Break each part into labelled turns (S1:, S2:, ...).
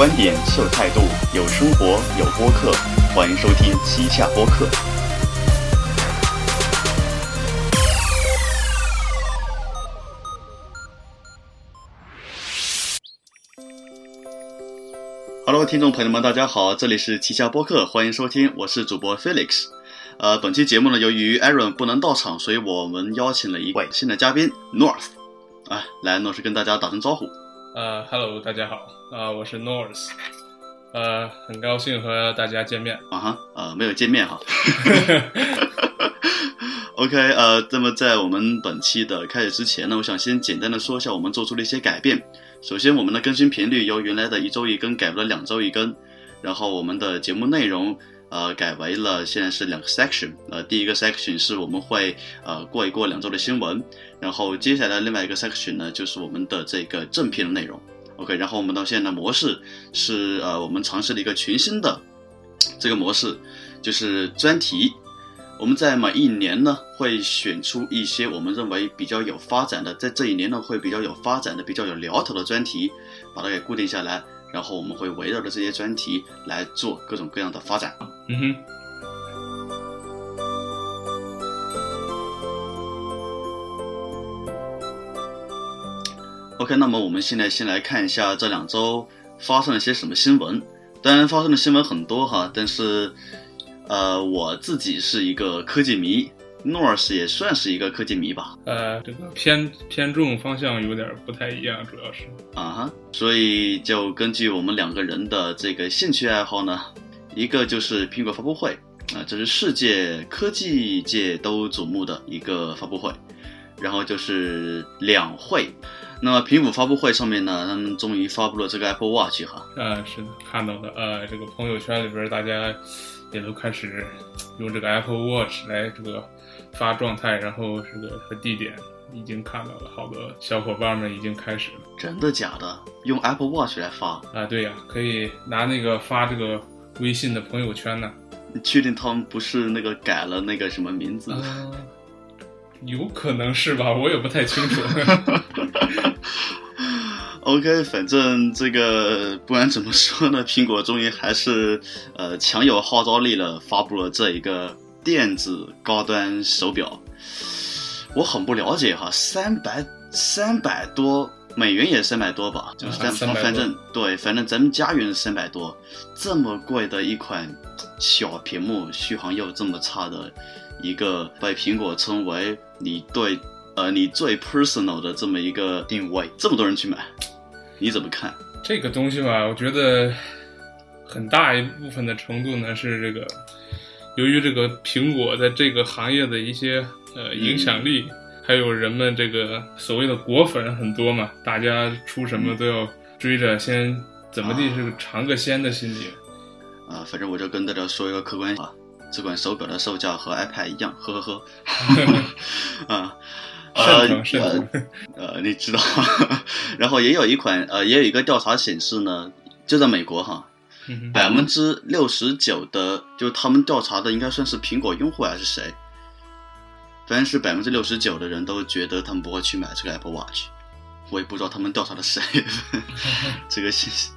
S1: 观点，秀态度，有生活，有播客，欢迎收听旗下播客。Hello，听众朋友们，大家好，这里是旗下播客，欢迎收听，我是主播 Felix。呃，本期节目呢，由于 Aaron 不能到场，所以我们邀请了一位新的嘉宾 North。啊，来，North 跟大家打声招呼。
S2: 呃，Hello，大家好，啊，我是 North，呃，很高兴和大家见面。
S1: 啊哈，呃，没有见面哈。OK，呃，那么在我们本期的开始之前呢，我想先简单的说一下我们做出了一些改变。首先，我们的更新频率由原来的一周一更改为了两周一更，然后我们的节目内容。呃，改为了现在是两个 section，呃，第一个 section 是我们会呃过一过两周的新闻，然后接下来另外一个 section 呢就是我们的这个正片的内容，OK，然后我们到现在的模式是呃我们尝试了一个全新的这个模式，就是专题，我们在每一年呢会选出一些我们认为比较有发展的，在这一年呢会比较有发展的、比较有聊头的专题，把它给固定下来。然后我们会围绕着这些专题来做各种各样的发展。
S2: 嗯哼。
S1: OK，那么我们现在先来看一下这两周发生了些什么新闻。当然，发生的新闻很多哈，但是，呃，我自己是一个科技迷。North 也算是一个科技迷吧，
S2: 呃，这个偏偏重方向有点不太一样，主要是
S1: 啊哈，所以就根据我们两个人的这个兴趣爱好呢，一个就是苹果发布会啊，这是世界科技界都瞩目的一个发布会，然后就是两会，那么苹果发布会上面呢，他们终于发布了这个 Apple Watch 哈，
S2: 啊是的，看到的，呃，这个朋友圈里边大家也都开始用这个 Apple Watch 来这个。发状态，然后这个和地点已经看到了，好多小伙伴们已经开始了。
S1: 真的假的？用 Apple Watch 来发
S2: 啊？对呀，可以拿那个发这个微信的朋友圈呢。
S1: 你确定他们不是那个改了那个什么名字？
S2: 有可能是吧，我也不太清楚。
S1: OK，反正这个不管怎么说呢，苹果终于还是呃强有号召力了，发布了这一个。电子高端手表，我很不了解哈，三百三百多美元也三百多吧，就是反反正对，反正咱们家园三百多，这么贵的一款小屏幕，续航又这么差的一个，被苹果称为你对呃你最 personal 的这么一个定位，这么多人去买，你怎么看？
S2: 这个东西吧，我觉得很大一部分的程度呢是这个。由于这个苹果在这个行业的一些呃影响力，还有人们这个所谓的果粉很多嘛，大家出什么都要追着先怎么地是尝个鲜的心理。
S1: 啊，反正我就跟大家说一个客观啊，这款手表的售价和 iPad 一样，呵呵呵。啊，
S2: 呃
S1: 呃，你知道，然后也有一款呃，也有一个调查显示呢，就在美国哈。百分之六十九的，就他们调查的应该算是苹果用户还是谁？反正是百分之六十九的人都觉得他们不会去买这个 Apple Watch。我也不知道他们调查的谁，这个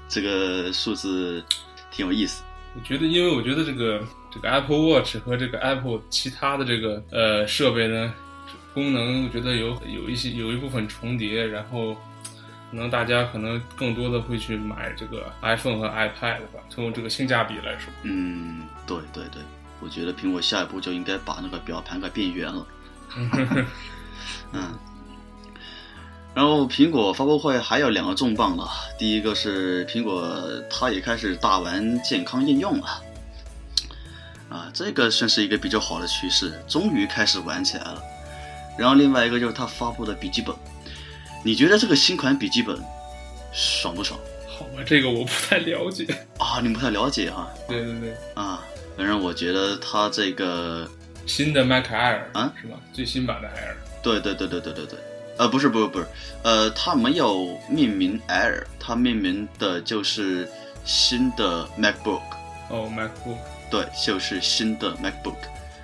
S1: 这个数字挺有意思。
S2: 我觉得，因为我觉得这个这个 Apple Watch 和这个 Apple 其他的这个呃设备呢，功能我觉得有有一些有一部分重叠，然后。可能大家可能更多的会去买这个 iPhone 和 iPad 吧，从这个性价比来说。
S1: 嗯，对对对，我觉得苹果下一步就应该把那个表盘给变圆了。嗯，然后苹果发布会还有两个重磅了，第一个是苹果它也开始大玩健康应用了，啊，这个算是一个比较好的趋势，终于开始玩起来了。然后另外一个就是它发布的笔记本。你觉得这个新款笔记本爽不爽？
S2: 好吧，这个我不太了解
S1: 啊，你不太了解哈？
S2: 对对对，
S1: 啊，反正我觉得它这个
S2: 新的 Mac Air
S1: 啊，
S2: 是吗？最新版的 Air。
S1: 对对对对对对对，呃，不是不是不是，呃，它没有命名 Air，它命名的就是新的 MacBook。
S2: 哦，MacBook。
S1: 对，就是新的 MacBook，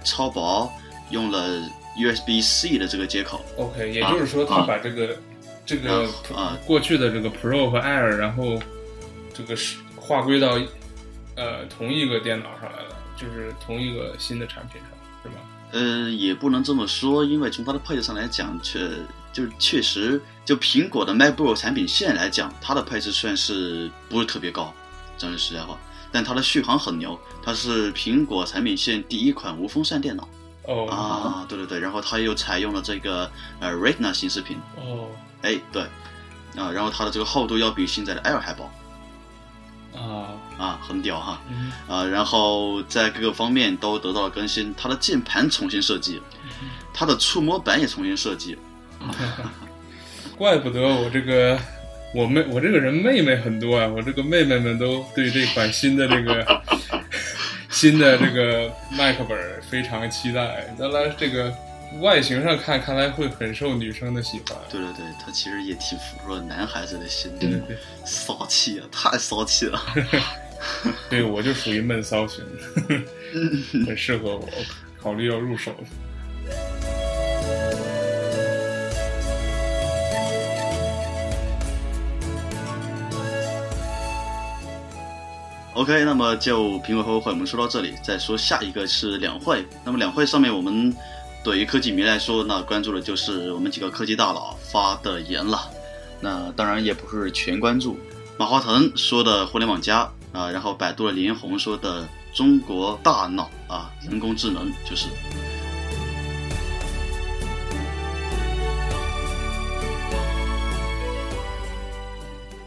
S1: 超薄，用了 USB C 的这个接口。
S2: OK，也就是说，它把这个。这个啊，过去的这个 Pro 和 Air，然后这个是划归到呃同一个电脑上来了，就是同一个新的产品上？
S1: 呃，也不能这么说，因为从它的配置上来讲，确就是确实就苹果的 MacBook 产品线来讲，它的配置算是不是特别高，讲句实在话，但它的续航很牛，它是苹果产品线第一款无风扇电脑。
S2: 哦。
S1: 啊，对对对，然后它又采用了这个呃 Retina 显示屏，
S2: 哦。
S1: 哎，对，啊，然后它的这个厚度要比现在的 Air 还薄，
S2: 啊。
S1: 啊，很屌哈，
S2: 嗯。
S1: 啊，然后在各个方面都得到了更新，它的键盘重新设计，它的触摸板也重新设计
S2: 怪不得我这个我妹我这个人妹妹很多啊，我这个妹妹们都对这款新的这个 新的这个麦克本儿非常期待。原来这个外形上看，看来会很受女生的喜欢。
S1: 对对对，他其实也挺符合男孩子的心
S2: 对
S1: 对，
S2: 对
S1: 骚气啊，太骚气了，
S2: 对，我就属于闷骚型，很适合我，考虑要入手。
S1: OK，那么就苹果发布会我们说到这里，再说下一个是两会。那么两会上面，我们对于科技迷来说，那关注的就是我们几个科技大佬发的言了。那当然也不是全关注，马化腾说的互联网加啊，然后百度的李彦宏说的中国大脑啊，人工智能就是。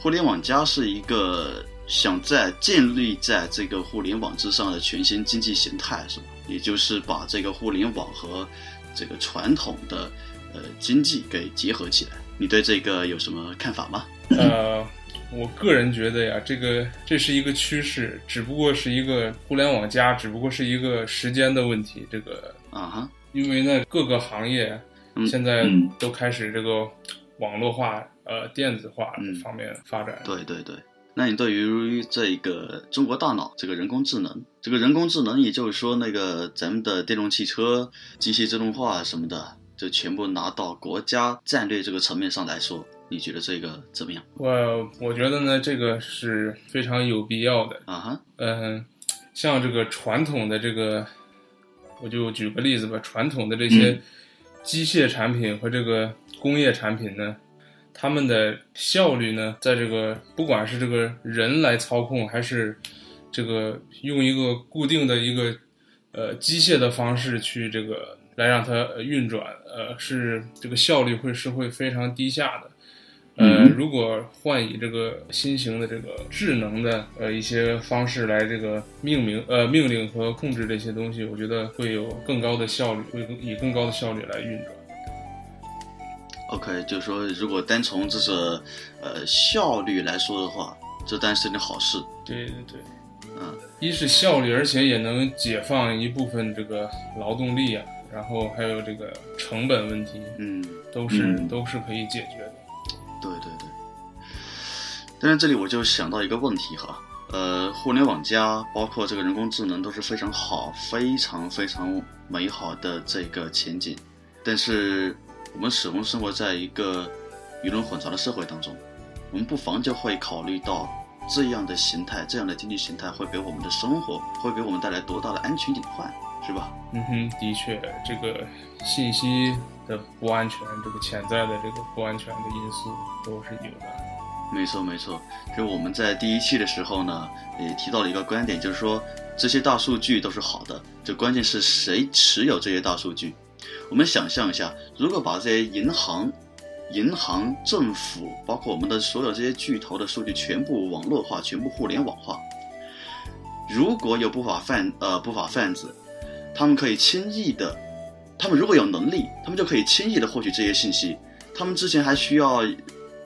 S1: 互联网加是一个想在建立在这个互联网之上的全新经济形态，是吧？也就是把这个互联网和这个传统的呃经济给结合起来。你对这个有什么看法吗？
S2: 呃，我个人觉得呀，这个这是一个趋势，只不过是一个互联网加，只不过是一个时间的问题。这个，
S1: 啊哈，
S2: 因为呢，各个行业
S1: 嗯
S2: 现在
S1: 嗯
S2: 都开始这个网络化、呃电子化
S1: 嗯
S2: 方面发展。
S1: 对对对。那你对于这个中国大脑这个人工智能，这个人工智能，也就是说那个咱们的电动汽车、机械自动化什么的，就全部拿到国家战略这个层面上来说，你觉得这个怎么样？
S2: 我我觉得呢，这个是非常有必要的。
S1: 啊哈，
S2: 嗯，像这个传统的这个，我就举个例子吧，传统的这些机械产品和这个工业产品呢，他们的效率呢，在这个不管是这个人来操控，还是这个用一个固定的一个呃机械的方式去这个来让它呃运转，呃，是这个效率会是会非常低下的。呃，
S1: 嗯
S2: 如果换以这个新型的这个智能的呃一些方式来这个命名呃命令和控制这些东西，我觉得会有更高的效率，会更以更高的效率来运转。
S1: OK，就是说，如果单从这个呃效率来说的话，这当然是件好事。
S2: 对对对，
S1: 嗯，
S2: 一是效率，而且也能解放一部分这个劳动力啊，然后还有这个成本问题，
S1: 嗯，
S2: 都是、
S1: 嗯
S2: 都是可以解决的。
S1: 对对对。但是这里我就想到一个问题哈，呃，互联网加包括这个人工智能都是非常好、非常非常美好的这个前景，但是我们始终生活在一个舆论混杂的社会当中，我们不妨就会考虑到这样的形态、这样的经济形态会给我们的生活会给我们带来多大的安全隐患，是吧？
S2: 嗯哼，的确，这个信息的不安全，这个潜在的这个不安全的因素都是有的。
S1: 没错，没错。就我们在第一期的时候呢，也提到了一个观点，就是说这些大数据都是好的，就关键是谁持有这些大数据。我们想象一下，如果把这些银行、银行、政府，包括我们的所有这些巨头的数据全部网络化、全部互联网化，如果有不法犯呃不法贩子，他们可以轻易的，他们如果有能力，他们就可以轻易的获取这些信息。他们之前还需要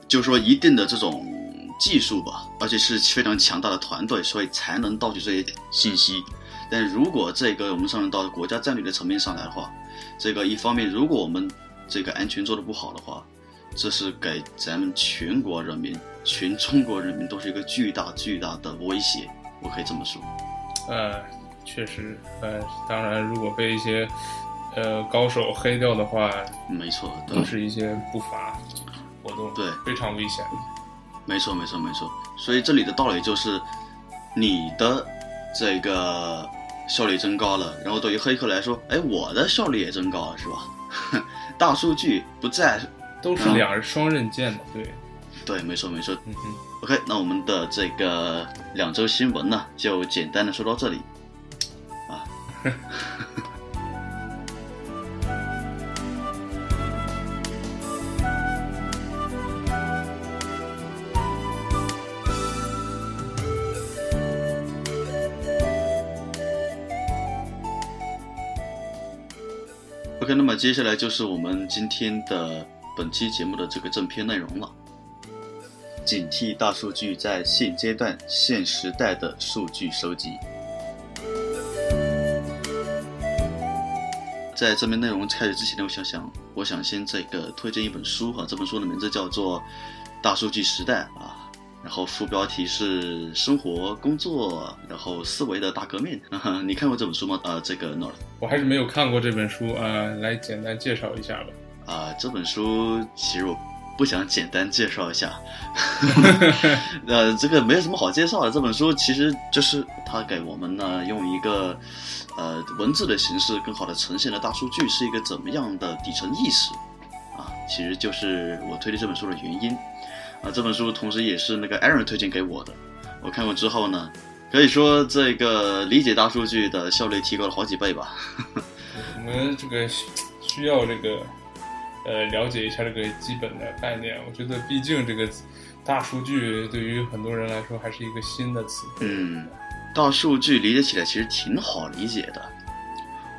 S1: 就是说一定的这种技术吧，而且是非常强大的团队，所以才能盗取这些信息。但如果这个我们上升到国家战略的层面上来的话，这个一方面，如果我们这个安全做得不好的话，这是给咱们全国人民、全中国人民都是一个巨大巨大的威胁。我可以这么说。
S2: 呃，确实，呃，当然，如果被一些呃高手黑掉的话，
S1: 没错，
S2: 都是一些不法活动，
S1: 对
S2: 非常危险。
S1: 没错，没错，没错。所以这里的道理就是，你的这个效率增高了，然后对于黑客来说，哎，我的效率也增高了，是吧？大数据不在，
S2: 都是两人双刃剑的，对，
S1: 对，没错，没错。
S2: 嗯哼
S1: ，OK，那我们的这个两周新闻呢，就简单的说到这里。啊，OK，那么接下来就是我们今天的本期节目的这个正片内容了。警惕大数据在现阶段、现时代的数据收集。在这边内容开始之前呢，我想想，我想先这个推荐一本书哈，这本书的名字叫做《大数据时代》啊，然后副标题是“生活、工作，然后思维的大革命” 你看过这本书吗？呃，这个 North
S2: 我还是没有看过这本书啊、呃来简单介绍一下吧。
S1: 啊、这本书其实我不想简单介绍一下，呃，这个没有什么好介绍的。这本书其实就是它给我们呢用一个呃文字的形式，更好的呈现了大数据是一个怎么样的底层意识啊，其实就是我推荐这本书的原因啊。这本书同时也是那个 Aaron 推荐给我的，我看过之后呢，可以说这个理解大数据的效率提高了好几倍吧。
S2: 我们这个需需要这个呃了解一下这个基本的概念。我觉得，毕竟这个大数据对于很多人来说还是一个新的词。
S1: 嗯，大数据理解起来其实挺好理解的。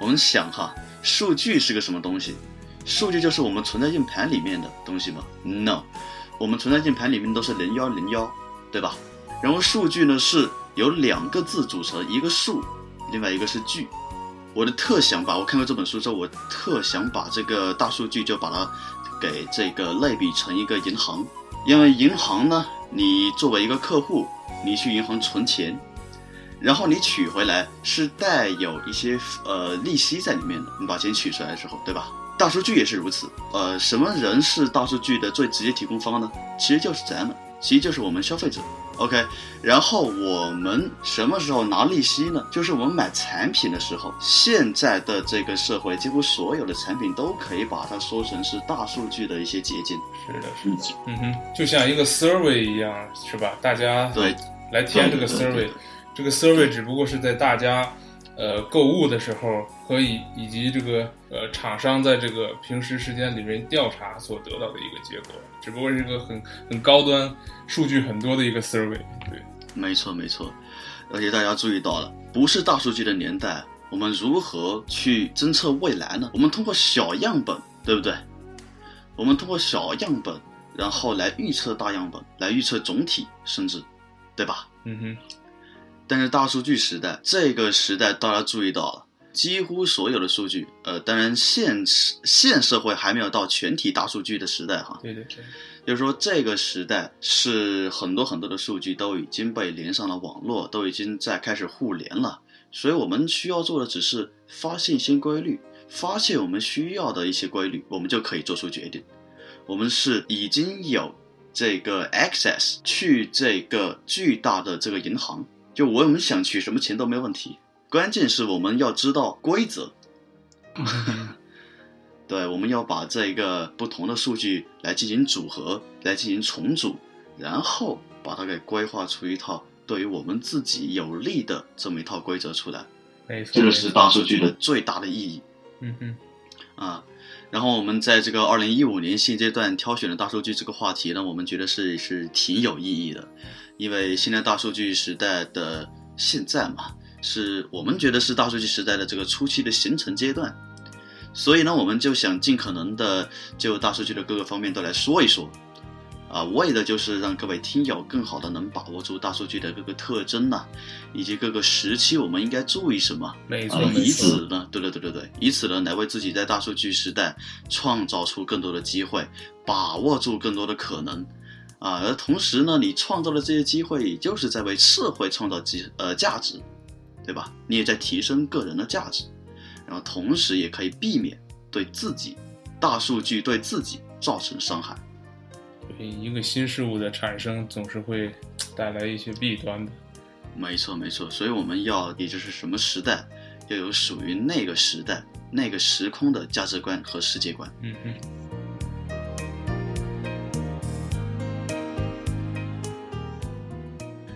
S1: 我们想哈，数据是个什么东西？数据就是我们存在硬盘里面的东西吗？No，我们存在键盘里面都是零幺零幺，对吧？然后数据呢是由两个字组成，一个数，另外一个是据。我的特想把我看过这本书之后，我特想把这个大数据就把它给这个类比成一个银行，因为银行呢，你作为一个客户，你去银行存钱，然后你取回来是带有一些呃利息在里面的，你把钱取出来之后，对吧？大数据也是如此。呃，什么人是大数据的最直接提供方呢？其实就是咱们，其实就是我们消费者。OK，然后我们什么时候拿利息呢？就是我们买产品的时候。现在的这个社会，几乎所有的产品都可以把它说成是大数据的一些捷径。
S2: 是的，是的，嗯哼，就像一个 survey 一样，是吧？大家
S1: 对，
S2: 来填这个 survey，这个 survey 只不过是在大家呃购物的时候，可以以及这个呃厂商在这个平时时间里面调查所得到的一个结果，只不过是一个很很高端、数据很多的一个 survey。对，
S1: 没错，没错，而且大家注意到了，不是大数据的年代，我们如何去侦测未来呢？我们通过小样本，对不对？我们通过小样本，然后来预测大样本，来预测总体，甚至，对吧？
S2: 嗯哼，
S1: 但是大数据时代，这个时代大家注意到了，几乎所有的数据，呃，当然现现社会还没有到全体大数据的时代哈，
S2: 对对对，
S1: 就是说，这个时代是很多很多的数据都已经被连上了网络，都已经在开始互联了。所以我们需要做的只是发现一些规律，发现我们需要的一些规律，我们就可以做出决定。我们是已经有这个 access 去这个巨大的这个银行，就我们想取什么钱都没问题，关键是我们要知道规则。对，我们要把这个不同的数据来进行组合，来进行重组，然后把它给规划出一套对于我们自己有利的这么一套规则出来。
S2: 没错，
S1: 这个是大数据的最大的意义
S2: 嗯哼，
S1: 啊。然后我们在这个二零一五年现阶段挑选的大数据这个话题呢，我们觉得是是挺有意义的，因为现在大数据时代的现在嘛，是我们觉得是大数据时代的这个初期的形成阶段，所以呢，我们就想尽可能的就大数据的各个方面都来说一说，啊，为的就是让各位听友更好的能把握住大数据的各个特征呐、以及各个时期我们应该注意什么。啊，
S2: 没错，没
S1: 以，此呢，对对对对对，以此呢来为自己在大数据时代创造出更多的机会，把握住更多的可能，啊，而同时呢，你创造的这些机会，也就是在为社会创造机呃价值，对吧？你也在提升个人的价值，然后同时也可以避免对自己大数据对自己造成伤害。
S2: 对一个新事物的产生，总是会 带来一些弊端的。
S1: 没错，没错。所以我们要，也就是什么时代，要有属于那个时代、那个时空的价值观和世界观。
S2: 嗯嗯。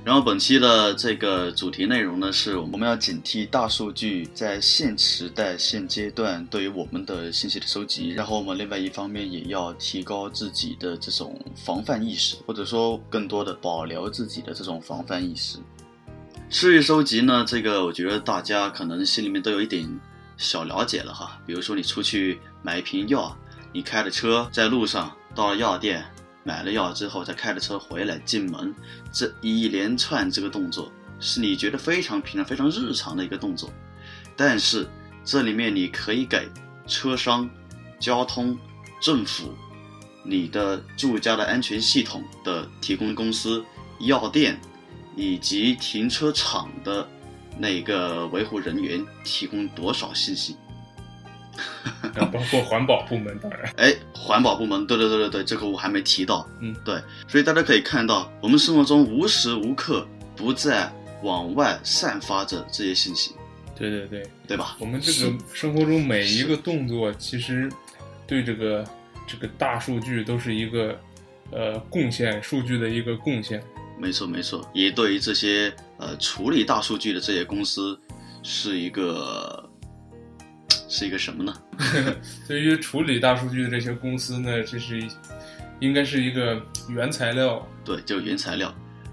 S1: 然后本期的这个主题内容呢，是我们要警惕大数据在现时代现阶段对于我们的信息的收集。然后我们另外一方面也要提高自己的这种防范意识，或者说更多的保留自己的这种防范意识。数据收集呢，这个我觉得大家可能心里面都有一点小了解了哈。比如说你出去买一瓶药，你开着车在路上到了药店。买了药之后，再开着车回来进门，这一连串这个动作是你觉得非常平常、非常日常的一个动作，但是这里面你可以给车商、交通、政府、你的住家的安全系统的提供公司、药店以及停车场的那个维护人员提供多少信息？
S2: 包括环保部门，当然，
S1: 哎，环保部门，对对对对对，这个我还没提到，
S2: 嗯，
S1: 对，所以大家可以看到，我们生活中无时无刻不在往外散发着这些信息，
S2: 对对对，
S1: 对吧？
S2: 我们这个生活中每一个动作，其实对这个这个大数据都是一个呃贡献，数据的一个贡献。
S1: 没错没错，也对于这些呃处理大数据的这些公司是一个。是一个什么呢？
S2: 对于处理大数据的这些公司呢，这是应该是一个原材料。
S1: 对，就是原材料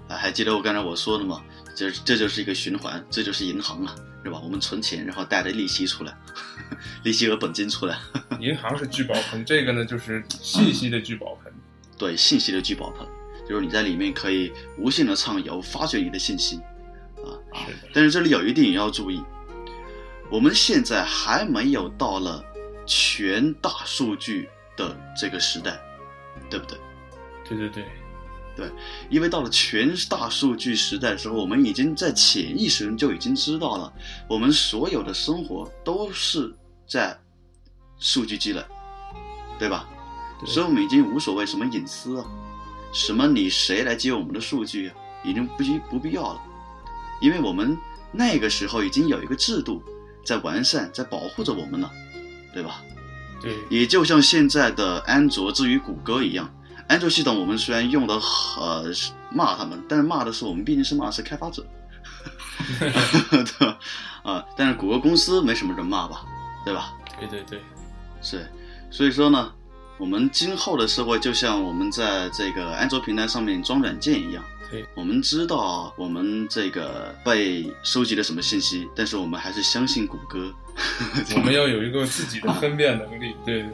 S1: 啊！还记得我刚才我说的吗？这这就是一个循环，这就是银行啊，是吧？我们存钱，然后带着利息出来，利息和本金出来。
S2: 银行是聚宝盆，这个呢就是信息的聚宝盆。
S1: 对，信息的聚宝盆，就是你在里面可以无限的畅游，发掘你的信息啊。
S2: 是的。
S1: 但是这里有一点要注意。我们现在还没有到了全大数据的这个时代，对不对？
S2: 对对对，
S1: 对，因为到了全大数据时代的时候，我们已经在潜意识中就已经知道了，我们所有的生活都是在数据积累，对吧？所以我们已经无所谓什么隐私啊，什么你谁来接我们的数据啊，已经不不必要了，因为我们那个时候已经有一个制度。在完善，在保护着我们呢，对吧？
S2: 对，
S1: 也就像现在的安卓之于谷歌一样，安卓系统我们虽然用的呃骂他们，但是骂的是我们毕竟是骂的是开发者，对吧？啊，但是谷歌公司没什么人骂吧，对吧？
S2: 对对对，
S1: 是，所以说呢，我们今后的社会就像我们在这个安卓平台上面装软件一样。我们知道我们这个被收集了什么信息，但是我们还是相信谷歌。
S2: 我们要有一个自己的分辨能力，对对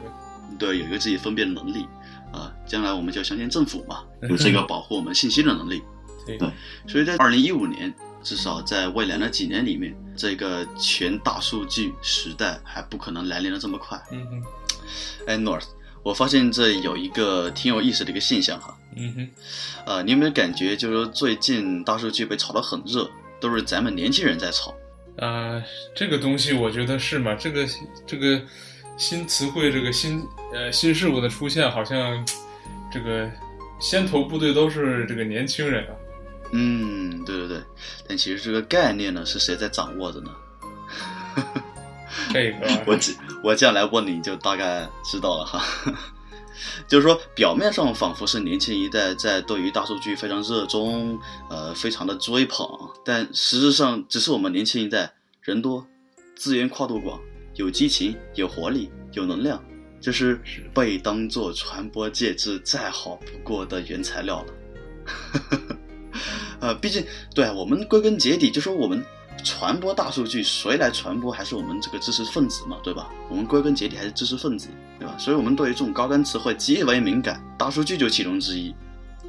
S1: 对，有一个自己分辨能力啊。将来我们就要相信政府嘛，有这个保护我们信息的能力。
S2: 对，
S1: 所以在二零一五年，至少在未来的几年里面，这个全大数据时代还不可能来临的这么快。
S2: 嗯哼，
S1: 哎，North。我发现这有一个挺有意思的一个现象哈，
S2: 嗯哼，
S1: 呃，你有没有感觉，就是说最近大数据被炒得很热，都是咱们年轻人在炒？
S2: 啊，这个东西我觉得是嘛，这个这个新词汇，这个新呃新事物的出现，好像这个先头部队都是这个年轻人啊。
S1: 嗯，对对对，但其实这个概念呢，是谁在掌握着呢？
S2: 这个
S1: 我这我这样来问你就大概知道了哈，就是说表面上仿佛是年轻一代在对于大数据非常热衷，呃，非常的追捧，但实质上只是我们年轻一代人多，资源跨度广，有激情，有活力，有能量，就是被当做传播介质再好不过的原材料了。呃，毕竟对我们归根结底就说我们。传播大数据，谁来传播？还是我们这个知识分子嘛，对吧？我们归根结底还是知识分子，对吧？所以，我们对于这种高端词汇极为敏感，大数据就其中之一。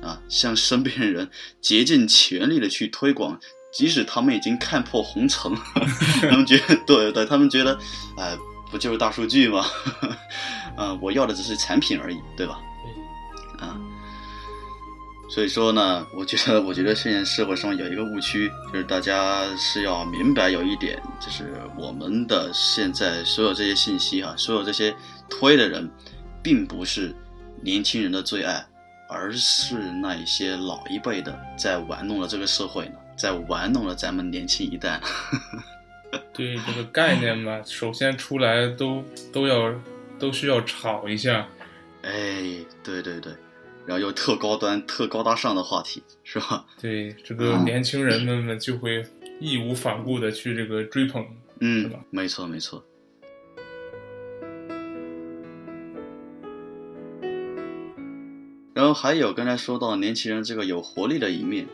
S1: 啊，向身边人竭尽全力的去推广，即使他们已经看破红尘，他们觉得，对对，他们觉得，哎，不就是大数据吗？啊，我要的只是产品而已，对吧？啊。所以说呢，我觉得，我觉得现在社会上有一个误区，就是大家是要明白有一点，就是我们的现在所有这些信息哈，所有这些推的人，并不是年轻人的最爱，而是那一些老一辈的在玩弄了这个社会呢，在玩弄了咱们年轻一代。
S2: 对这个概念嘛，首先出来都都要都需要炒一下。
S1: 哎，对对对，然后又特高端、特高大上的话题，是吧？
S2: 对，这个年轻人们们就会义无反顾的去这个追捧，
S1: 嗯，
S2: 是吧？
S1: 没错没错。然后还有刚才说到年轻人这个有活力的一面，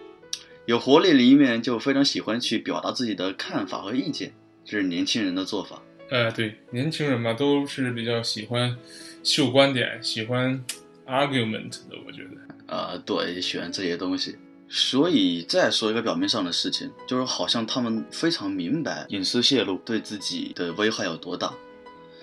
S1: 有活力的一面就非常喜欢去表达自己的看法和意见，这是年轻人的做法。
S2: 呃，对，年轻人嘛，都是比较喜欢秀观点，喜欢 argument 的，我觉得。
S1: 啊、对，喜欢这些东西。所以再说一个表面上的事情，就是好像他们非常明白隐私泄露对自己的危害有多大，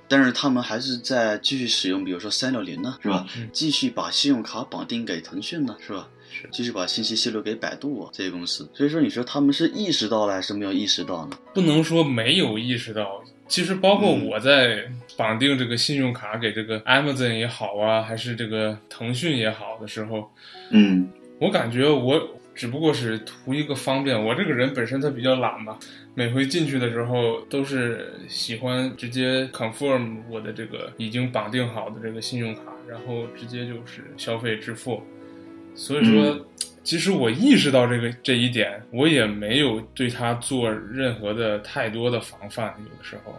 S1: 但是他们还是在继续使用，比如说三六零呢，是吧？
S2: 嗯
S1: 继续把信用卡绑定给腾讯呢，是吧？
S2: 是
S1: 继续把信息泄露给百度啊这些公司。所以说，你说他们是意识到了还是没有意识到呢？
S2: 不能说没有意识到，其实包括
S1: 嗯
S2: 我在绑定这个信用卡给这个 Amazon 也好啊，还是这个腾讯也好的时候，
S1: 嗯
S2: 我感觉我只不过是图一个方便。我这个人本身他比较懒嘛，每回进去的时候都是喜欢直接 confirm 我的这个已经绑定好的这个信用卡，然后直接就是消费支付。所以说，其实我意识到这个这一点，我也没有对他做任何的太多的防范。有的时候，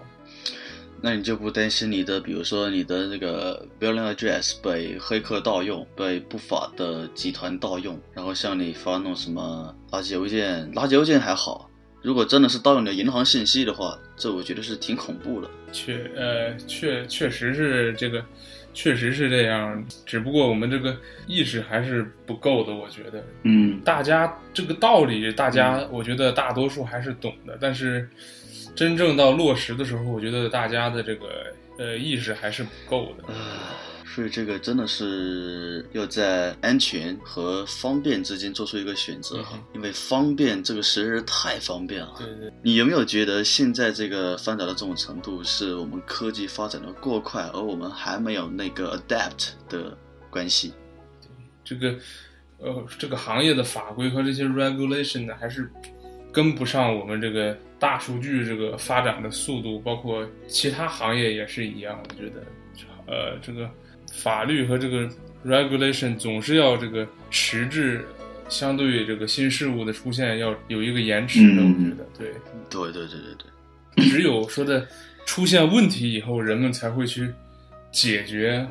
S1: 那你就不担心你的，比如说你的那个 billing address 被黑客盗用，被不法的集团盗用，然后向你发那种什么垃圾邮件？垃圾邮件还好，如果真的是盗用你的银行信息的话，这我觉得是挺恐怖的。
S2: 确呃确确实是这个，确实是这样。只不过我们这个意识还是不够的，我觉得。
S1: 嗯
S2: 大家这个道理，大家我觉得大多数还是懂的，但是真正到落实的时候，我觉得大家的这个呃意识还是不够的。
S1: 所以这个真的是要在安全和方便之间做出一个选择哈
S2: 嗯，
S1: 因为方便这个实在是太方便了。
S2: 对对，
S1: 你有没有觉得现在这个发展到这种程度，是我们科技发展的过快，而我们还没有那个 adapt 的关系？
S2: 这个呃这个行业的法规和这些 regulation 呢，还是跟不上我们这个大数据这个发展的速度，包括其他行业也是一样。我觉得，呃，这个法律和这个 regulation 总是要这个迟滞，相对于这个新事物的出现要有一个延迟的。
S1: 嗯
S2: 我觉得，对，
S1: 对对对对对，
S2: 只有说的出现问题以后，人们才会去解决。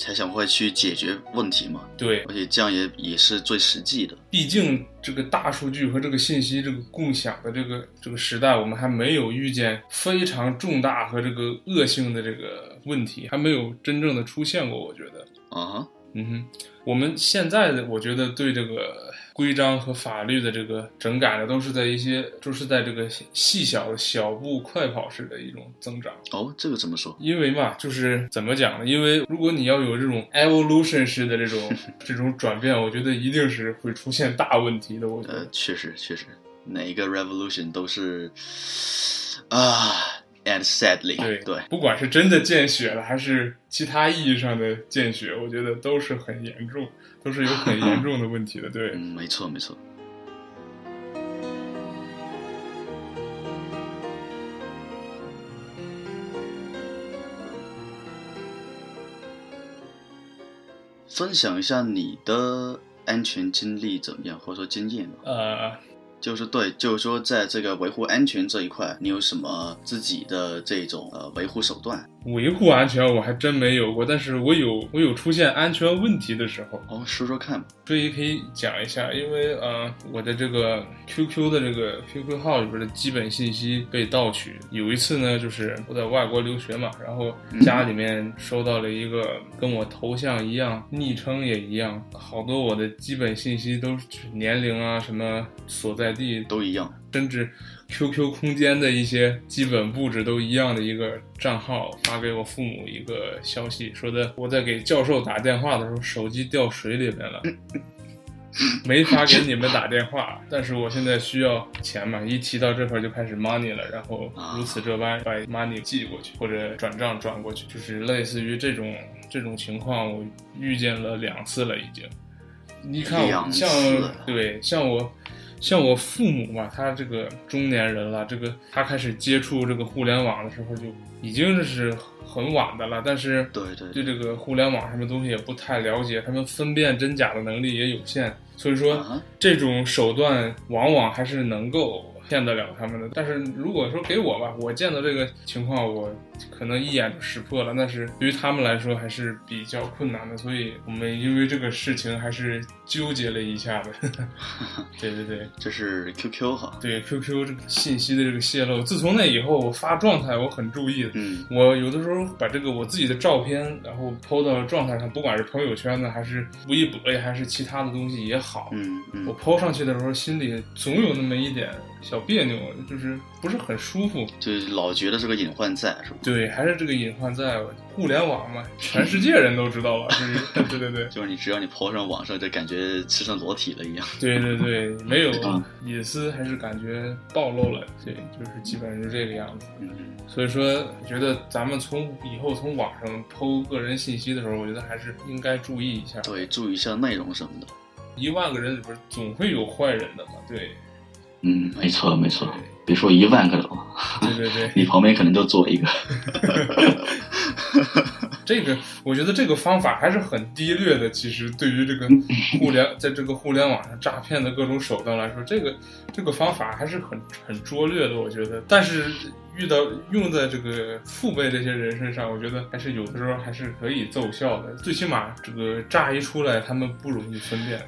S1: 才想会去解决问题嘛，
S2: 对，
S1: 而且这样也也是最实际的。
S2: 毕竟这个大数据和这个信息这个共享的这个这个时代，我们还没有遇见非常重大和这个恶性的这个问题，还没有真正的出现过。我觉得，
S1: 啊，
S2: 嗯哼，我们现在的我觉得对这个规章和法律的这个整改呢，都是在一些就是在这个细小的小步快跑式的一种增长。
S1: 哦，这个怎么说？
S2: 因为嘛，就是怎么讲呢？因为如果你要有这种 evolution 式的这种 这种转变，我觉得一定是会出现大问题的。我觉得，，
S1: 呃确实确实，哪一个 revolution 都是啊，and sadly，
S2: 对
S1: 对，
S2: 不管是真的见血了，还是其他意义上的见血，我觉得都是很严重，都是有很严重的问题的。对，
S1: 嗯，没错没错。分享一下你的安全经历怎么样，或者说经验吧？
S2: 呃，
S1: 就是对，就是说在这个维护安全这一块，你有什么自己的这种呃维护手段？
S2: 维护安全我还真没有过，但是我有我有出现安全问题的时候，
S1: 哦，说说看吧。
S2: 这也可以讲一下，因为呃，我的这个 QQ 的这个 QQ 号里边的基本信息被盗取。有一次呢，就是我在外国留学嘛，然后家里面收到了一个跟我头像一样、昵称也一样，好多我的基本信息都是年龄啊、什么所在地
S1: 都一样。
S2: 甚至 QQ 空间的一些基本布置都一样的一个账号发给我父母一个消息，说的我在给教授打电话的时候手机掉水里面了，没法给你们打电话，但是我现在需要钱嘛，一提到这块就开始 money 了，然后如此这般把 money 寄过去或者转账转过去，就是类似于这种这种情况，我遇见了两次了已经。你看
S1: 两
S2: 像对像我像我父母嘛，他这个中年人了，这个他开始接触这个互联网的时候就已经是很晚的了，但是
S1: 对对
S2: 对这个互联网上的东西也不太了解，他们分辨真假的能力也有限，所以说
S1: 啊
S2: 这种手段往往还是能够骗得了他们的。但是如果说给我吧，我见到这个情况，我可能一眼就识破了，但是对于他们来说还是比较困难的，所以我们因为这个事情还是纠结了一下的。对对对。
S1: 这是 QQ 哈，
S2: 对 QQ 这个信息的这个泄露，自从那以后，我发状态我很注意的。
S1: 嗯
S2: 我有的时候把这个我自己的照片，然后 PO 到状态上，不管是朋友圈呢，还是微博呀，还是其他的东西也好，
S1: 嗯
S2: 我
S1: 嗯
S2: ，PO 上去的时候，心里总有那么一点小别扭，就是不是很舒服。
S1: 就是老觉得这个隐患在是吧？
S2: 对，还是这个隐患在。互联网嘛，全世界人都知道了？对对对，
S1: 就是你只要你抛上网上，就感觉赤身裸体了一样。
S2: 对对对，没有
S3: 嗯
S2: 隐私还是感觉暴露了，对，就是基本上是这个样子。
S1: 嗯
S2: 所以说，我觉得咱们从以后从网上剖个人信息的时候，我觉得还是应该注意一下。
S1: 对，注意一下内容什么的。
S2: 一万个人里边总会有坏人的嘛，对，
S3: 嗯，没错没错，别说一万个了，
S2: 对对对，
S3: 你旁边可能就坐一个。
S2: 这个我觉得这个方法还是很低劣的。其实对于这个互联，在这个互联网上诈骗的各种手段来说，这个这个方法还是很很拙劣的。我觉得，但是遇到用在这个父辈这些人身上，我觉得还是有的时候还是可以奏效的。最起码这个诈一出来，他们不容易分辨。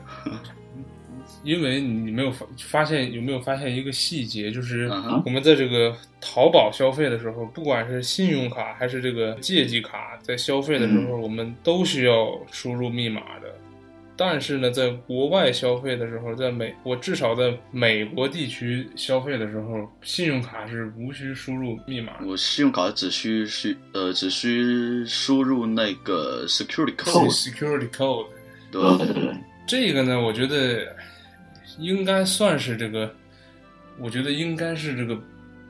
S2: 因为你没有发发现有没有发现一个细节，就是我们在这个淘宝消费的时候，不管是信用卡还是这个借记卡，在消费的时候，我们都需要输入密码的。但是呢，在国外消费的时候，在美我至少在美国地区消费的时候，信用卡是无需输入密码。
S1: 我信用卡只需需呃只需输入那个 security
S2: code，security code
S1: 对
S3: 对对对，
S2: 这个呢，我觉得应该算是这个，我觉得应该是这个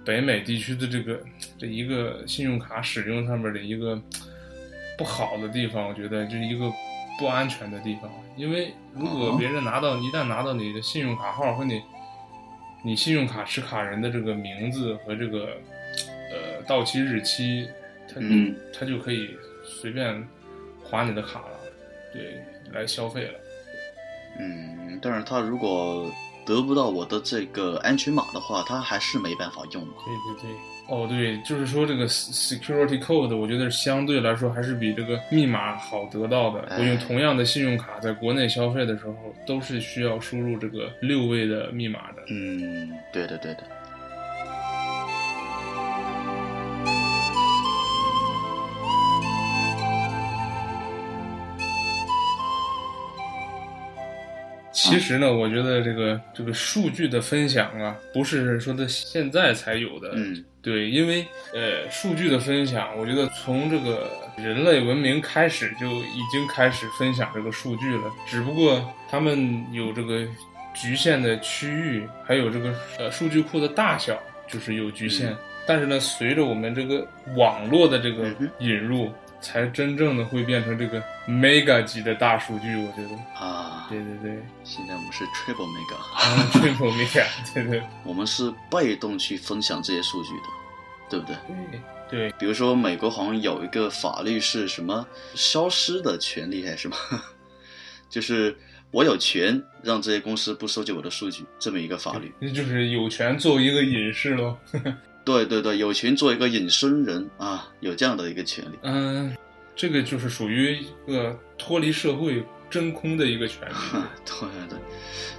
S2: 北美地区的这个这一个信用卡使用上面的一个不好的地方，我觉得就是一个不安全的地方。因为如果
S1: 哦
S2: 别人拿到一旦拿到你的信用卡号和你你信用卡持卡人的这个名字和这个呃到期日期，他
S3: 嗯
S2: 他就可以随便划你的卡了，对，来消费了。
S1: 嗯，但是他如果得不到我的这个安全码的话，他还是没办法用嘛。
S2: 对对对，哦对，就是说这个 se- security code，我觉得相对来说还是比这个密码好得到的。
S1: 哎
S2: 我用同样的信用卡在国内消费的时候，都是需要输入这个六位的密码的。
S1: 嗯，对的对的。
S2: 其实呢，我觉得这个这个数据的分享啊，不是说的现在才有的。
S1: 嗯
S2: 对，因为呃，数据的分享，我觉得从这个人类文明开始就已经开始分享这个数据了，只不过他们有这个局限的区域，还有这个呃数据库的大小就是有局限。
S1: 嗯
S2: 但是呢，随着我们这个网络的这个引入，才真正的会变成这个 mega 级的大数据。我觉得，
S1: 啊，
S2: 对对对，
S1: 现在我们是 triple mega，
S2: 啊，triple mega，对对
S1: 我们是被动去分享这些数据的，对不对？
S2: 对对，
S1: 比如说美国好像有一个法律是什么消失的权利还是什么，就是我有权让这些公司不收集我的数据，这么一个法律。
S2: 那就是有权作为一个隐士喽。
S1: 对对对，有权做一个隐身人啊，有这样的一个权利。
S2: 嗯，这个就是属于一个脱离社会真空的一个权利。
S1: 对对，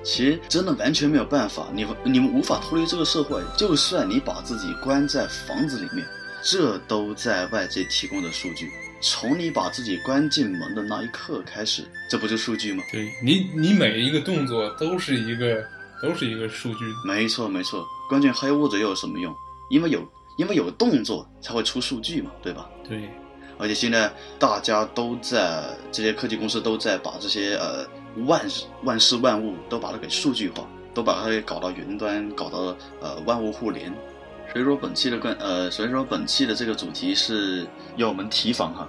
S1: 其实真的完全没有办法，你你们无法脱离这个社会。就算你把自己关在房子里面，这都在外界提供的数据。从你把自己关进门的那一刻开始，这不就数据吗？
S2: 对你，你每一个动作都是一个，都是一个数据。
S1: 没错没错，关键黑屋子又有什么用？因为有因为有动作才会出数据嘛，对吧？
S2: 对，
S1: 而且现在大家都在这些科技公司都在把这些呃万事万事万物都把它给数据化，都把它给搞到云端，搞到呃万物互联。所以说本期的关呃，所以说本期的这个主题是要我们提防哈。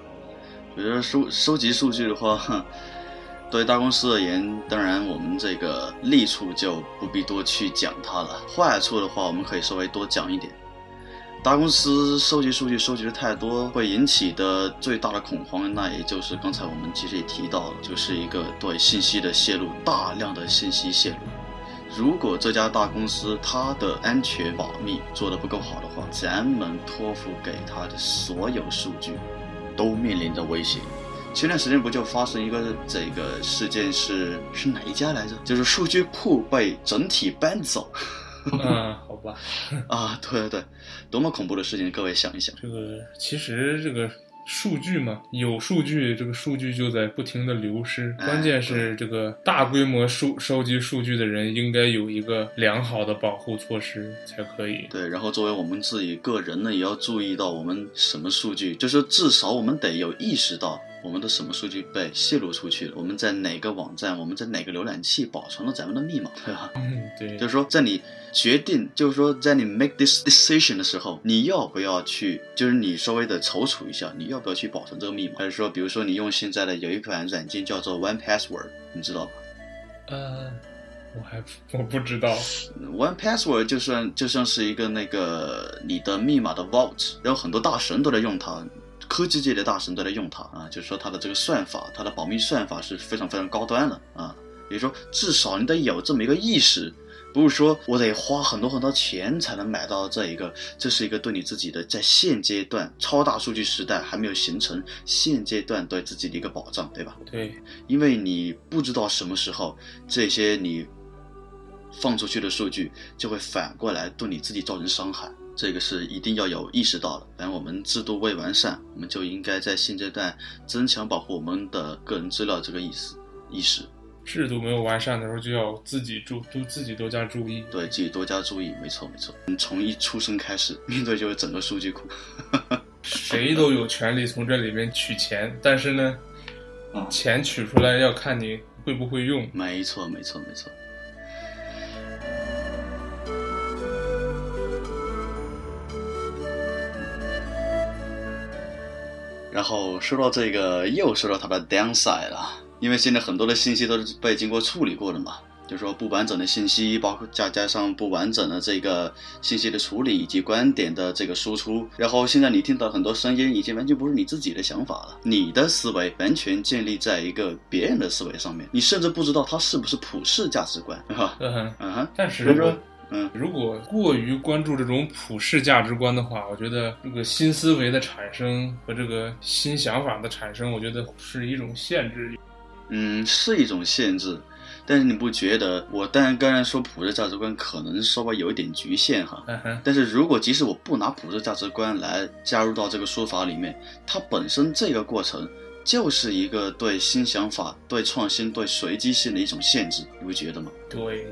S1: 所以说收收集数据的话，对大公司而言，当然我们这个利处就不必多去讲它了，坏处的话我们可以稍微多讲一点。大公司收集数据收集的太多，会引起的最大的恐慌，那也就是刚才我们其实也提到了，就是一个对信息的泄露，大量的信息泄露。如果这家大公司它的安全保密做得不够好的话，咱们托付给它的所有数据都面临着威胁。前段时间不就发生一个这个事件是是哪一家来着？就是数据库被整体搬走。
S2: 嗯，好吧。
S1: 啊，对对对，多么恐怖的事情！各位想一想，
S2: 这个其实这个数据嘛，有数据，这个数据就在不停的流失。
S1: 哎
S2: 关键是这个大规模数收集数据的人应该有一个良好的保护措施才可以。
S1: 对，然后作为我们自己个人呢，也要注意到我们什么数据，就是至少我们得有意识到我们的什么数据被泄露出去了，我们在哪个网站，我们在哪个浏览器保存了咱们的密码，对吧？
S2: 嗯，对，
S1: 就是说，在你决定，就是说，在你 make this decision 的时候，你要不要去，就是你稍微的踌躇一下，你要不要去保存这个密码？还是说，比如说你用现在的有一款软件叫做 One Password，你知道吧
S2: 呃，我还我不知道。
S1: ？One Password 就算就像是一个那个你的密码的 vault，然后很多大神都在用它。科技界的大神都在用它啊，就是说它的这个算法，它的保密算法是非常非常高端的啊。也就是说，至少你得有这么一个意识，不是说我得花很多很多钱才能买到这一个，这是一个对你自己的在现阶段超大数据时代还没有形成现阶段对自己的一个保障，对吧？
S2: 对，
S1: 因为你不知道什么时候这些你放出去的数据就会反过来对你自己造成伤害，这个是一定要有意识到的。反正我们制度未完善，我们就应该在现阶段增强保护我们的个人资料这个意思意识。
S2: 制度没有完善的时候，就要自己注，都自己多加注意。
S1: 对自己多加注意，没错没错。你从一出生开始，面对就是整个数据库。
S2: 谁都有权利从这里面取钱，但是呢，
S3: 啊
S2: 钱取出来要看你会不会用。
S1: 没错没错没错。然后说到这个，又说到它的 downside 了，因为现在很多的信息都是被经过处理过的嘛，就是说不完整的信息，包括再加上不完整的这个信息的处理以及观点的这个输出，然后现在你听到很多声音已经完全不是你自己的想法了，你的思维完全建立在一个别人的思维上面，你甚至不知道它是不是普世价值观，哈？
S2: 嗯哼，
S1: 嗯哼，
S2: 但是
S1: 说，嗯，
S2: 如果过于关注这种普世价值观的话，我觉得这个新思维的产生和这个新想法的产生，我觉得是一种限制。
S1: 嗯，是一种限制，但是你不觉得？我当然刚才说普世价值观可能稍微有一点局限哈，
S2: 嗯哼，
S1: 但是如果即使我不拿普世价值观来加入到这个说法里面，它本身这个过程就是一个对新想法、对创新、对随机性的一种限制，你不觉得吗？
S2: 对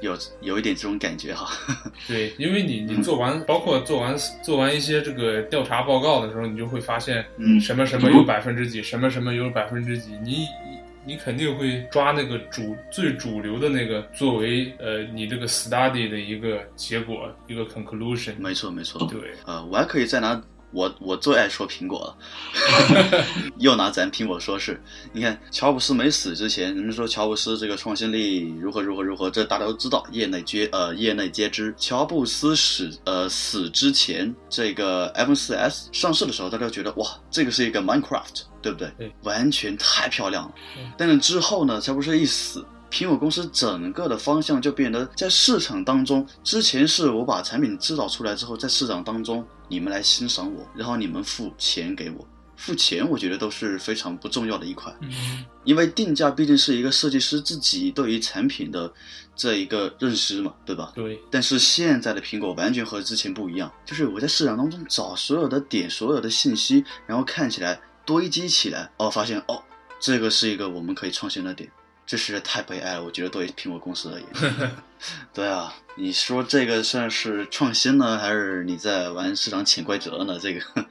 S1: 有有一点这种感觉哈。
S2: 对，因为你你做完，包括做完做完一些这个调查报告的时候，你就会发现，
S1: 嗯。
S2: 什么什么有百分之几，什么什么有百分之几，你你你肯定会抓那个主最主流的那个作为呃你这个 study 的一个结果一个 conclusion。
S1: 没错没错，
S2: 对，
S1: 呃，我还可以再拿我我最爱说苹果了，又拿咱苹果说事。你看乔布斯没死之前，人们说乔布斯这个创新力如何如何如何，这大家都知道，业内皆呃业内皆知。乔布斯死呃死之前，这个 iPhone 4S 上市的时候，大家觉得哇，这个是一个 Minecraft，对不对？
S2: 对
S1: 完全太漂亮了
S2: 嗯。
S1: 但是之后呢，乔布斯一死。苹果公司整个的方向就变得在市场当中，之前是我把产品制造出来之后，在市场当中你们来欣赏我，然后你们付钱给我，付钱我觉得都是非常不重要的一块，
S2: 嗯，
S1: 因为定价毕竟是一个设计师自己对于产品的这一个认识嘛，对吧？
S2: 对，
S1: 但是现在的苹果完全和之前不一样，就是我在市场当中找所有的点、所有的信息，然后看起来堆积起来，哦，发现哦，这个是一个我们可以创新的点，这实在太悲哀了。我觉得对于苹果公司而言，对啊，你说这个算是创新呢，还是你在玩市场潜规则呢？这个，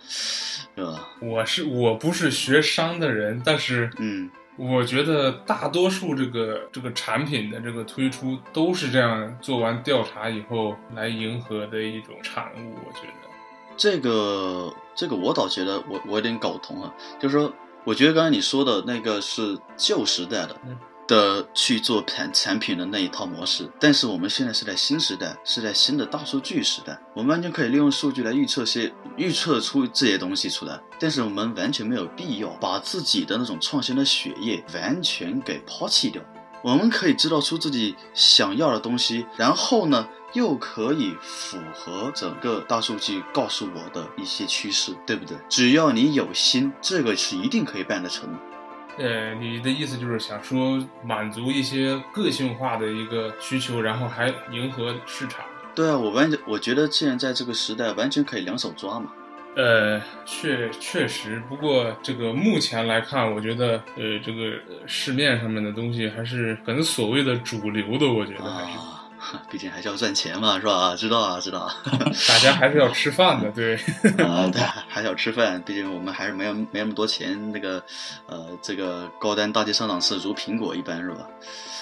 S1: 是吧？
S2: 我是我不是学商的人，但是
S1: 嗯，
S2: 我觉得大多数这个这个产品的这个推出都是这样做完调查以后来迎合的一种产物。我觉得，
S1: 这个这个我倒觉得我我有点搞不通啊，就是说我觉得刚才你说的那个是旧时代的
S2: 嗯
S1: 的去做产产品的那一套模式，但是我们现在是在新时代，是在新的大数据时代，我们完全可以利用数据来预测些预测出这些东西出来，但是我们完全没有必要把自己的那种创新的血液完全给抛弃掉。我们可以制造出自己想要的东西，然后呢，又可以符合整个大数据告诉我的一些趋势，对不对？只要你有心，这个是一定可以办得成的。
S2: 呃，你的意思就是想说满足一些个性化的一个需求，然后还迎合市场。
S1: 对啊，我完全我觉得现在在这个时代，完全可以两手抓嘛。
S2: 呃，确确实，不过这个目前来看，我觉得呃，这个呃市面上面的东西还是很所谓的主流的，我觉得还是、
S1: 啊，毕竟还是要赚钱嘛，是吧？知道啊，知道啊。
S2: 大家还是要吃饭的，对。
S1: 啊，对，还是要吃饭，毕竟我们还是没有没那么多钱。那个，呃，这个高端大气上档次如苹果一般，是吧？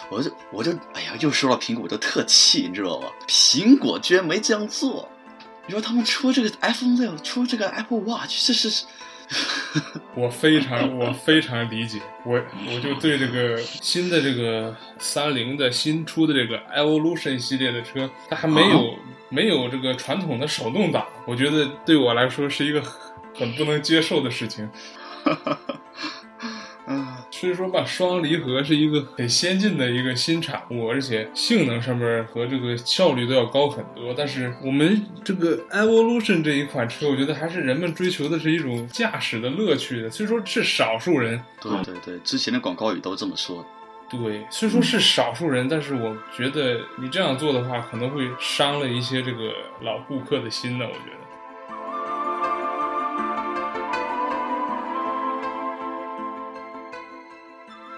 S1: 我就我就哎呀，又说到苹果，我就特气，你知道吧？苹果居然没这样做。你说他们出这个 iPhone 六，出这个 Apple Watch，这是
S2: 我非常我非常理解，我我就对这个新的这个三菱的新出的这个 Evolution 系列的车，它还没有、没有这个传统的手动挡，我觉得对我来说是一个很很不能接受的事情。
S1: 嗯，
S2: 所以说吧，双离合是一个很先进的一个新产物，而且性能上面和这个效率都要高很多。但是我们这个 Evolution 这一款车，我觉得还是人们追求的是一种驾驶的乐趣的。虽说是少数人，
S1: 对对对，之前的广告语都这么说。
S2: 对，虽说是少数人，但是我觉得你这样做的话，可能会伤了一些这个老顾客的心呢。我觉得。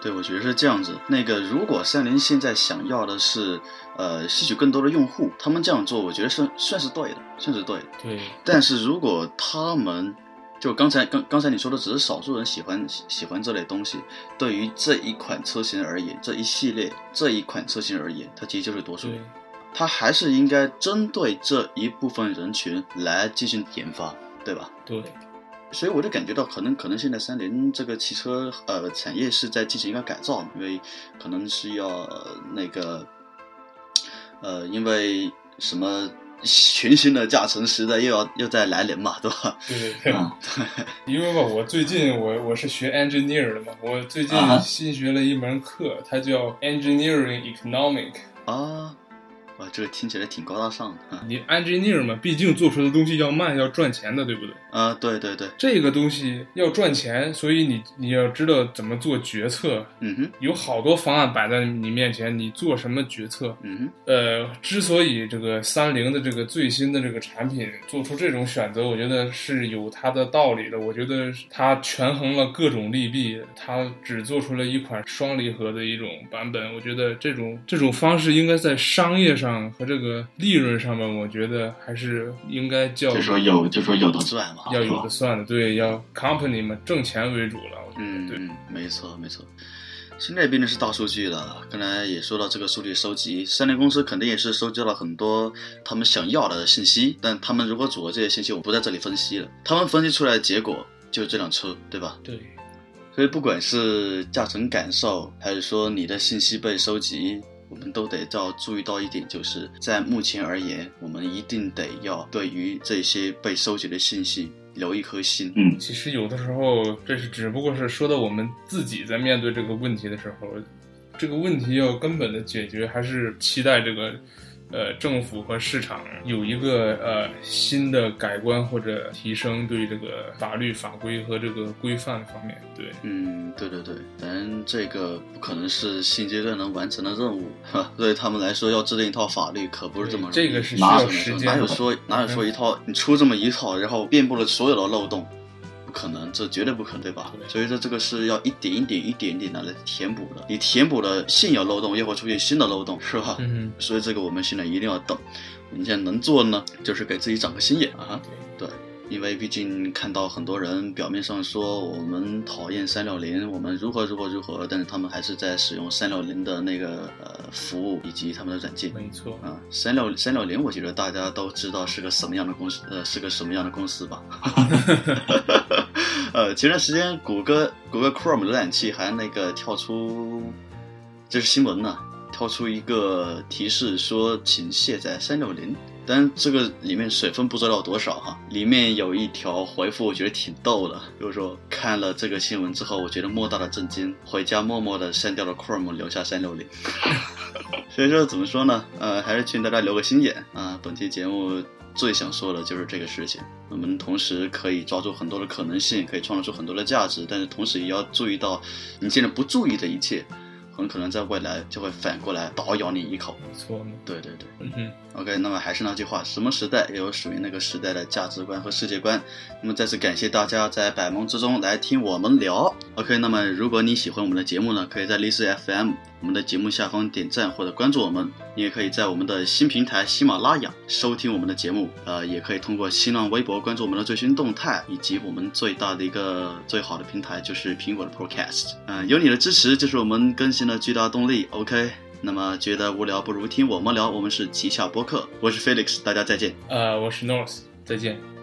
S1: 对，我觉得是这样子。那个，如果三菱现在想要的是，呃，吸取更多的用户，他们这样做，我觉得算算是对的，算是对的。
S2: 对，
S1: 但是如果他们就刚才刚刚才你说的，只是少数人喜欢喜喜欢这类东西，对于这一款车型而言，这一系列这一款车型而言，它其实就是多数
S2: 对，
S1: 它还是应该针对这一部分人群来进行研发，对吧？
S2: 对，
S1: 所以我就感觉到，可能可能现在三菱这个汽车呃产业是在进行一个改造，因为可能是要、呃那个呃，因为什么全新的驾乘时代又要又在来临嘛，对吧？
S2: 对 对对。
S3: 嗯，
S2: 因为吧，我最近我我是学 engineer 的嘛，我最近新学了一门课，它叫 engineering economic。
S1: 啊，哇，这个听起来挺高大上的啊！
S2: 你 engineer 嘛，毕竟做出的东西要慢，要赚钱的，对不对？
S1: 啊，对对对，
S2: 这个东西要赚钱，所以你你要知道怎么做决策。
S1: 嗯哼，
S2: 有好多方案摆在你面前，你做什么决策？
S1: 嗯哼，
S2: 呃，之所以这个三菱的这个最新的这个产品做出这种选择，我觉得是有它的道理的。我觉得它权衡了各种利弊，它只做出了一款双离合的一种版本。我觉得这种这种方式应该在商业上和这个利润上面，我觉得还是应该叫
S3: 就说有就说有的
S1: 赚嘛，
S2: 要有的算的，对，要 company 嘛，挣钱为主了。我觉得对。
S1: 嗯嗯，没错没错。现在毕竟是大数据了，刚才也说到这个数据收集，三菱公司肯定也是收集了很多他们想要的信息，但他们如果组合这些信息，我不在这里分析了。他们分析出来的结果就是这辆车，对吧？
S2: 对
S1: 所以不管是驾乘感受，还是说你的信息被收集，我们都得要注意到一点，就是在目前而言，我们一定得要对于这些被收集的信息留一颗心。
S3: 嗯，
S2: 其实有的时候，这是只不过是说到我们自己在面对这个问题的时候，这个问题要根本的解决，还是期待这个呃政府和市场有一个呃新的改观或者提升对这个法律法规和这个规范方面。对，
S1: 嗯，对对对，咱这个不可能是现阶段能完成的任务，哈，对他们来说，要制定一套法律可不是这么容易。
S2: 这个是需
S3: 哪
S2: 要
S3: 有
S2: 时间的。
S1: 哪有说 哪有说一套你出这么一套，然后遍布了所有的漏洞？不可能，这绝对不可能，对吧？
S2: 对
S1: 所以说这个是要一点一点、一点一点的来填补的。你填补了现有漏洞，又会出现新的漏洞，是吧？
S2: 嗯
S1: 所以这个我们现在一定要等。我们现在能做的呢，就是给自己长个心眼啊。对，因为毕竟看到很多人表面上说我们讨厌三六零，我们如何如何如何，但是他们还是在使用三六零的那个呃服务以及他们的软件。
S2: 没错，
S1: 啊，三六三六零，我觉得大家都知道是个什么样的公司，呃，是个什么样的公司吧。呃，前段时间谷歌谷歌 Chrome 浏览器还那个跳出，这是新闻呢，跳出一个提示说请卸载三六零。但这个里面水分不知道多少哈，里面有一条回复，我觉得挺逗的，就是说看了这个新闻之后，我觉得莫大的震惊，回家默默的删掉了 Chrome，留下三六零。所以说怎么说呢？呃，还是劝大家留个心眼啊。本期节目最想说的就是这个事情，我们同时可以抓住很多的可能性，可以创造出很多的价值，但是同时也要注意到你现在不注意的一切。很可能在未来就会反过来倒咬你一口。
S2: 没错呢。
S1: 对对对，
S2: 嗯哼
S1: ，OK，那么还是那句话，什么时代也有属于那个时代的价值观和世界观。那么再次感谢大家在百忙之中来听我们聊。OK，那么如果你喜欢我们的节目呢，可以在荔枝 FM 我们的节目下方点赞或者关注我们。你也可以在我们的新平台喜马拉雅收听我们的节目，呃，也可以通过新浪微博关注我们的最新动态，以及我们最大的一个最好的平台就是苹果的 Podcast。嗯、有你的支持就是我们更新的巨大动力。OK。那么觉得无聊不如听我们聊，我们是旗下播客，我是 Felix，大家再见。
S2: 呃，我是 North，再见。